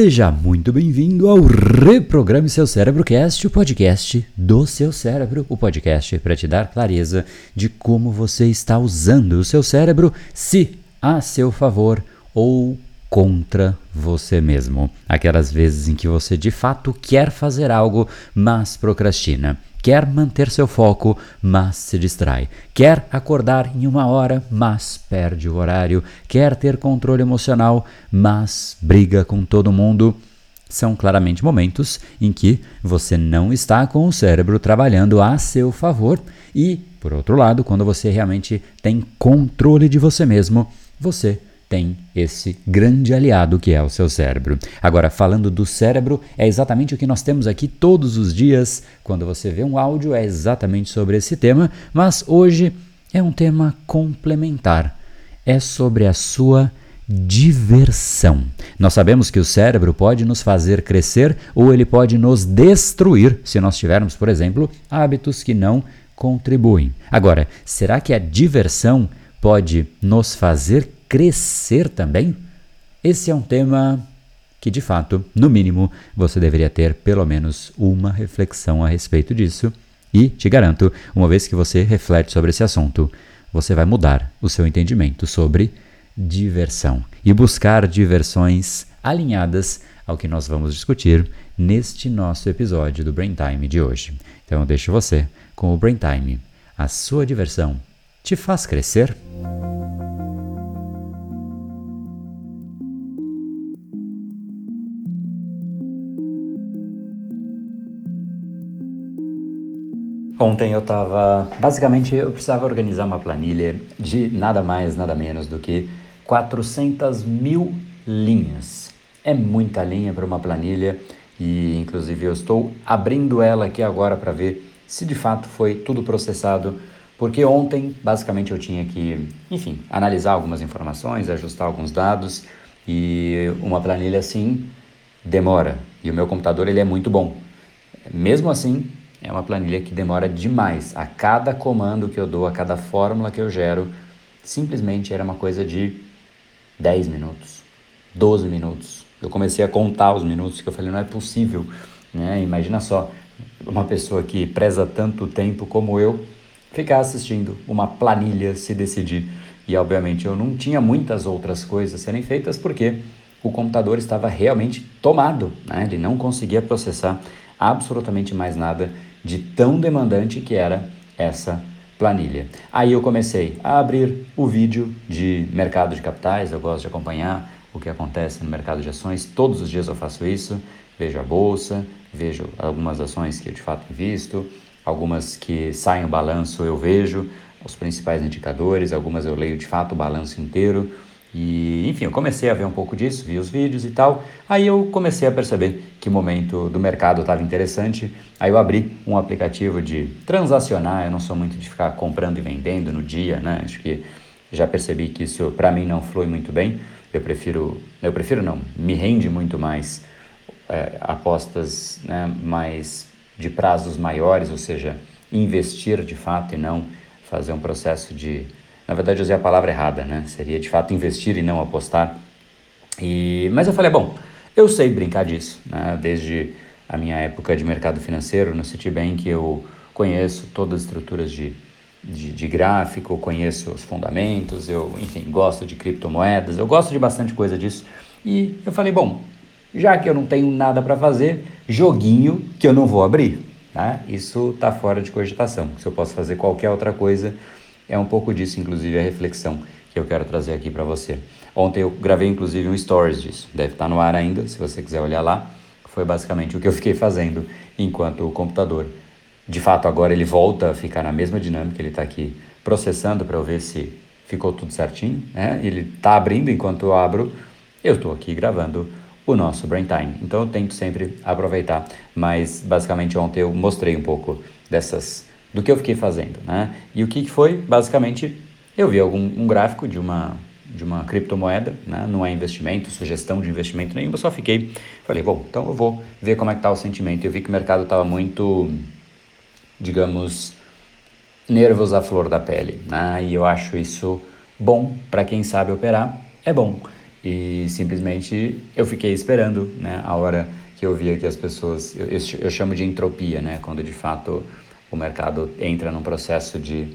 Seja muito bem-vindo ao Reprograme Seu Cérebro Cast, o podcast do seu cérebro, o podcast para te dar clareza de como você está usando o seu cérebro, se a seu favor ou contra você mesmo. Aquelas vezes em que você de fato quer fazer algo, mas procrastina. Quer manter seu foco, mas se distrai. Quer acordar em uma hora, mas perde o horário. Quer ter controle emocional, mas briga com todo mundo. São claramente momentos em que você não está com o cérebro trabalhando a seu favor e, por outro lado, quando você realmente tem controle de você mesmo, você tem esse grande aliado que é o seu cérebro. Agora, falando do cérebro, é exatamente o que nós temos aqui todos os dias. Quando você vê um áudio, é exatamente sobre esse tema, mas hoje é um tema complementar. É sobre a sua diversão. Nós sabemos que o cérebro pode nos fazer crescer ou ele pode nos destruir se nós tivermos, por exemplo, hábitos que não contribuem. Agora, será que a diversão pode nos fazer crescer também? Esse é um tema que, de fato, no mínimo, você deveria ter pelo menos uma reflexão a respeito disso. E, te garanto, uma vez que você reflete sobre esse assunto, você vai mudar o seu entendimento sobre diversão e buscar diversões alinhadas ao que nós vamos discutir neste nosso episódio do Brain Time de hoje. Então eu deixo você com o Brain Time. A sua diversão te faz crescer? Ontem eu estava. Basicamente, eu precisava organizar uma planilha de nada mais, nada menos do que 400 mil linhas. É muita linha para uma planilha e, inclusive, eu estou abrindo ela aqui agora para ver se de fato foi tudo processado. Porque ontem, basicamente, eu tinha que, enfim, analisar algumas informações, ajustar alguns dados e uma planilha assim demora. E o meu computador ele é muito bom. Mesmo assim, é uma planilha que demora demais. A cada comando que eu dou, a cada fórmula que eu gero, simplesmente era uma coisa de 10 minutos, 12 minutos. Eu comecei a contar os minutos que eu falei, não é possível. Né? Imagina só, uma pessoa que preza tanto tempo como eu, ficar assistindo uma planilha se decidir. E obviamente eu não tinha muitas outras coisas serem feitas porque o computador estava realmente tomado, né? ele não conseguia processar absolutamente mais nada de tão demandante que era essa planilha. Aí eu comecei a abrir o vídeo de mercado de capitais, eu gosto de acompanhar o que acontece no mercado de ações, todos os dias eu faço isso, vejo a bolsa, vejo algumas ações que eu de fato invisto, algumas que saem o balanço eu vejo, os principais indicadores, algumas eu leio de fato o balanço inteiro, e, enfim, eu comecei a ver um pouco disso, vi os vídeos e tal. Aí eu comecei a perceber que momento do mercado estava interessante. Aí eu abri um aplicativo de transacionar. Eu não sou muito de ficar comprando e vendendo no dia, né? Acho que já percebi que isso para mim não flui muito bem. Eu prefiro, eu prefiro não, me rende muito mais é, apostas né, mais de prazos maiores, ou seja, investir de fato e não fazer um processo de na verdade, eu usei a palavra errada, né? Seria de fato investir e não apostar. E, mas eu falei, bom, eu sei brincar disso, né? Desde a minha época de mercado financeiro no Citibank, eu conheço todas as estruturas de, de, de gráfico, conheço os fundamentos, eu, enfim, gosto de criptomoedas, eu gosto de bastante coisa disso. E eu falei, bom, já que eu não tenho nada para fazer, joguinho que eu não vou abrir, tá? Isso está fora de cogitação. Se eu posso fazer qualquer outra coisa, é um pouco disso, inclusive, a reflexão que eu quero trazer aqui para você. Ontem eu gravei, inclusive, um stories disso. Deve estar tá no ar ainda, se você quiser olhar lá. Foi basicamente o que eu fiquei fazendo enquanto o computador. De fato, agora ele volta a ficar na mesma dinâmica. Ele está aqui processando para eu ver se ficou tudo certinho. Né? Ele está abrindo enquanto eu abro. Eu estou aqui gravando o nosso Brain Time. Então eu tento sempre aproveitar. Mas basicamente ontem eu mostrei um pouco dessas do que eu fiquei fazendo, né? E o que, foi? Basicamente, eu vi algum um gráfico de uma de uma criptomoeda, né? não é investimento, sugestão de investimento nenhum, eu só fiquei, falei, bom, então eu vou ver como é que tá o sentimento. Eu vi que o mercado estava muito, digamos, nervos à flor da pele, né? E eu acho isso bom para quem sabe operar, é bom. e simplesmente eu fiquei esperando né, a hora que eu via que as pessoas, eu, eu chamo de entropia, né, quando de fato o mercado entra num processo de,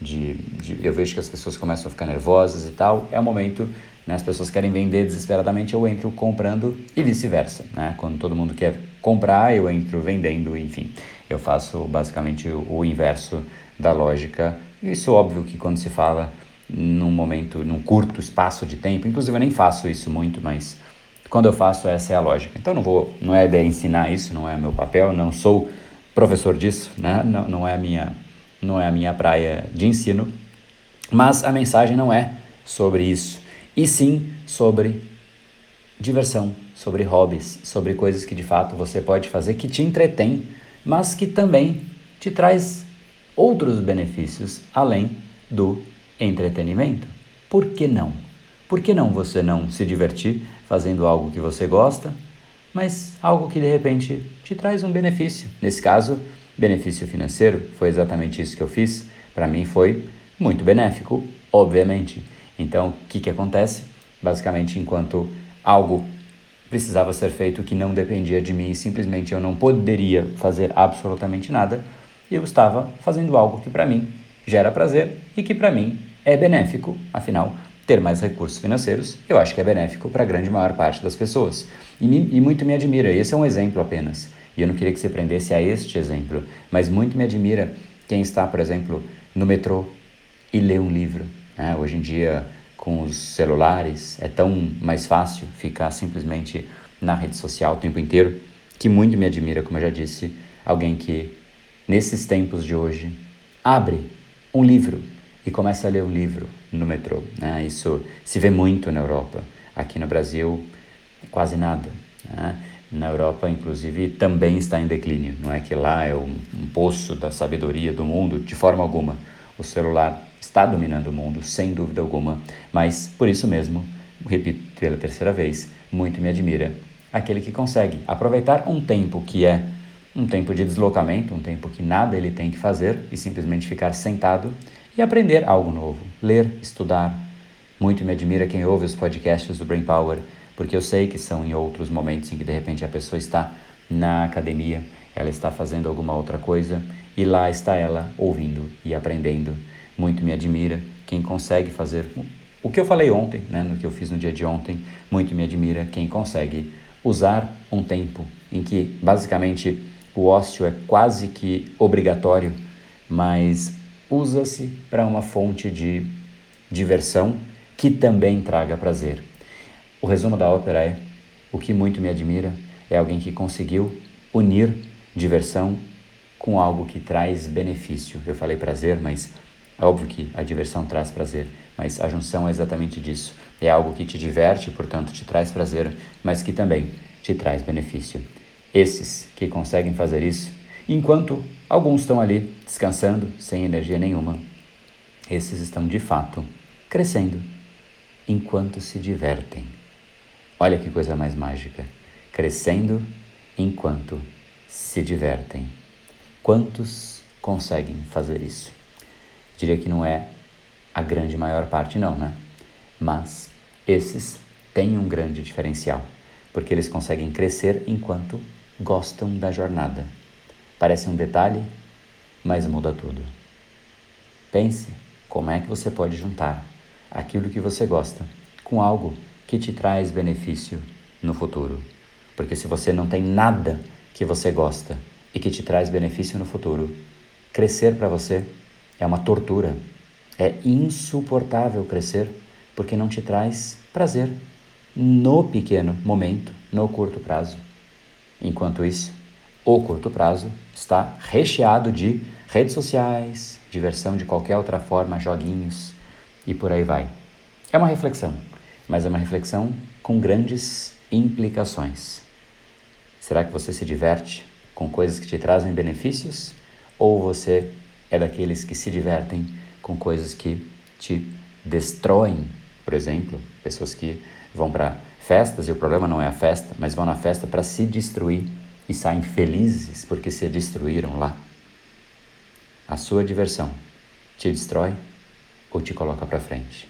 de, de, eu vejo que as pessoas começam a ficar nervosas e tal, é o momento, né, as pessoas querem vender desesperadamente, eu entro comprando e vice-versa, né, quando todo mundo quer comprar, eu entro vendendo, enfim, eu faço basicamente o, inverso da lógica, isso óbvio que quando se fala num momento, num curto espaço de tempo. Inclusive eu nem faço isso muito, mas quando eu faço essa é a lógica. Então não vou, não é de ensinar isso, não é meu papel, não sou professor disso, né? Não, não é a minha, não é a minha praia de ensino. Mas a mensagem não é sobre isso, e sim sobre diversão, sobre hobbies, sobre coisas que de fato você pode fazer que te entretém, mas que também te traz outros benefícios além do entretenimento. Por que não? Por que não você não se divertir fazendo algo que você gosta, mas algo que de repente te traz um benefício? Nesse caso, benefício financeiro, foi exatamente isso que eu fiz. Para mim foi muito benéfico, obviamente. Então, o que, que acontece? Basicamente, enquanto algo precisava ser feito que não dependia de mim, simplesmente eu não poderia fazer absolutamente nada, eu estava fazendo algo que para mim gera prazer e que para mim é benéfico, afinal, ter mais recursos financeiros, eu acho que é benéfico para a grande maior parte das pessoas. E, me, e muito me admira, esse é um exemplo apenas, e eu não queria que você prendesse a este exemplo, mas muito me admira quem está, por exemplo, no metrô e lê um livro. Né? Hoje em dia, com os celulares, é tão mais fácil ficar simplesmente na rede social o tempo inteiro, que muito me admira, como eu já disse, alguém que, nesses tempos de hoje, abre um livro e começa a ler um livro no metrô. Né? Isso se vê muito na Europa. Aqui no Brasil, quase nada. Né? Na Europa, inclusive, também está em declínio. Não é que lá é um, um poço da sabedoria do mundo, de forma alguma. O celular está dominando o mundo, sem dúvida alguma. Mas, por isso mesmo, repito pela terceira vez, muito me admira aquele que consegue aproveitar um tempo que é um tempo de deslocamento, um tempo que nada ele tem que fazer e simplesmente ficar sentado e aprender algo novo, ler, estudar. Muito me admira quem ouve os podcasts do Brain Power, porque eu sei que são em outros momentos em que de repente a pessoa está na academia, ela está fazendo alguma outra coisa e lá está ela ouvindo e aprendendo. Muito me admira quem consegue fazer o que eu falei ontem, né, no que eu fiz no dia de ontem. Muito me admira quem consegue usar um tempo em que basicamente o ócio é quase que obrigatório, mas usa-se para uma fonte de diversão que também traga prazer. O resumo da ópera é: o que muito me admira é alguém que conseguiu unir diversão com algo que traz benefício. Eu falei prazer, mas é óbvio que a diversão traz prazer, mas a junção é exatamente disso. É algo que te diverte, portanto te traz prazer, mas que também te traz benefício. Esses que conseguem fazer isso, enquanto Alguns estão ali descansando, sem energia nenhuma. Esses estão de fato crescendo enquanto se divertem. Olha que coisa mais mágica. Crescendo enquanto se divertem. Quantos conseguem fazer isso? Diria que não é a grande maior parte, não, né? Mas esses têm um grande diferencial, porque eles conseguem crescer enquanto gostam da jornada Parece um detalhe, mas muda tudo. Pense como é que você pode juntar aquilo que você gosta com algo que te traz benefício no futuro. Porque se você não tem nada que você gosta e que te traz benefício no futuro, crescer para você é uma tortura. É insuportável crescer porque não te traz prazer no pequeno momento, no curto prazo. Enquanto isso, o curto prazo está recheado de redes sociais, diversão de qualquer outra forma, joguinhos e por aí vai. É uma reflexão, mas é uma reflexão com grandes implicações. Será que você se diverte com coisas que te trazem benefícios ou você é daqueles que se divertem com coisas que te destroem? Por exemplo, pessoas que vão para festas e o problema não é a festa, mas vão na festa para se destruir e saem felizes porque se destruíram lá. A sua diversão te destrói ou te coloca para frente?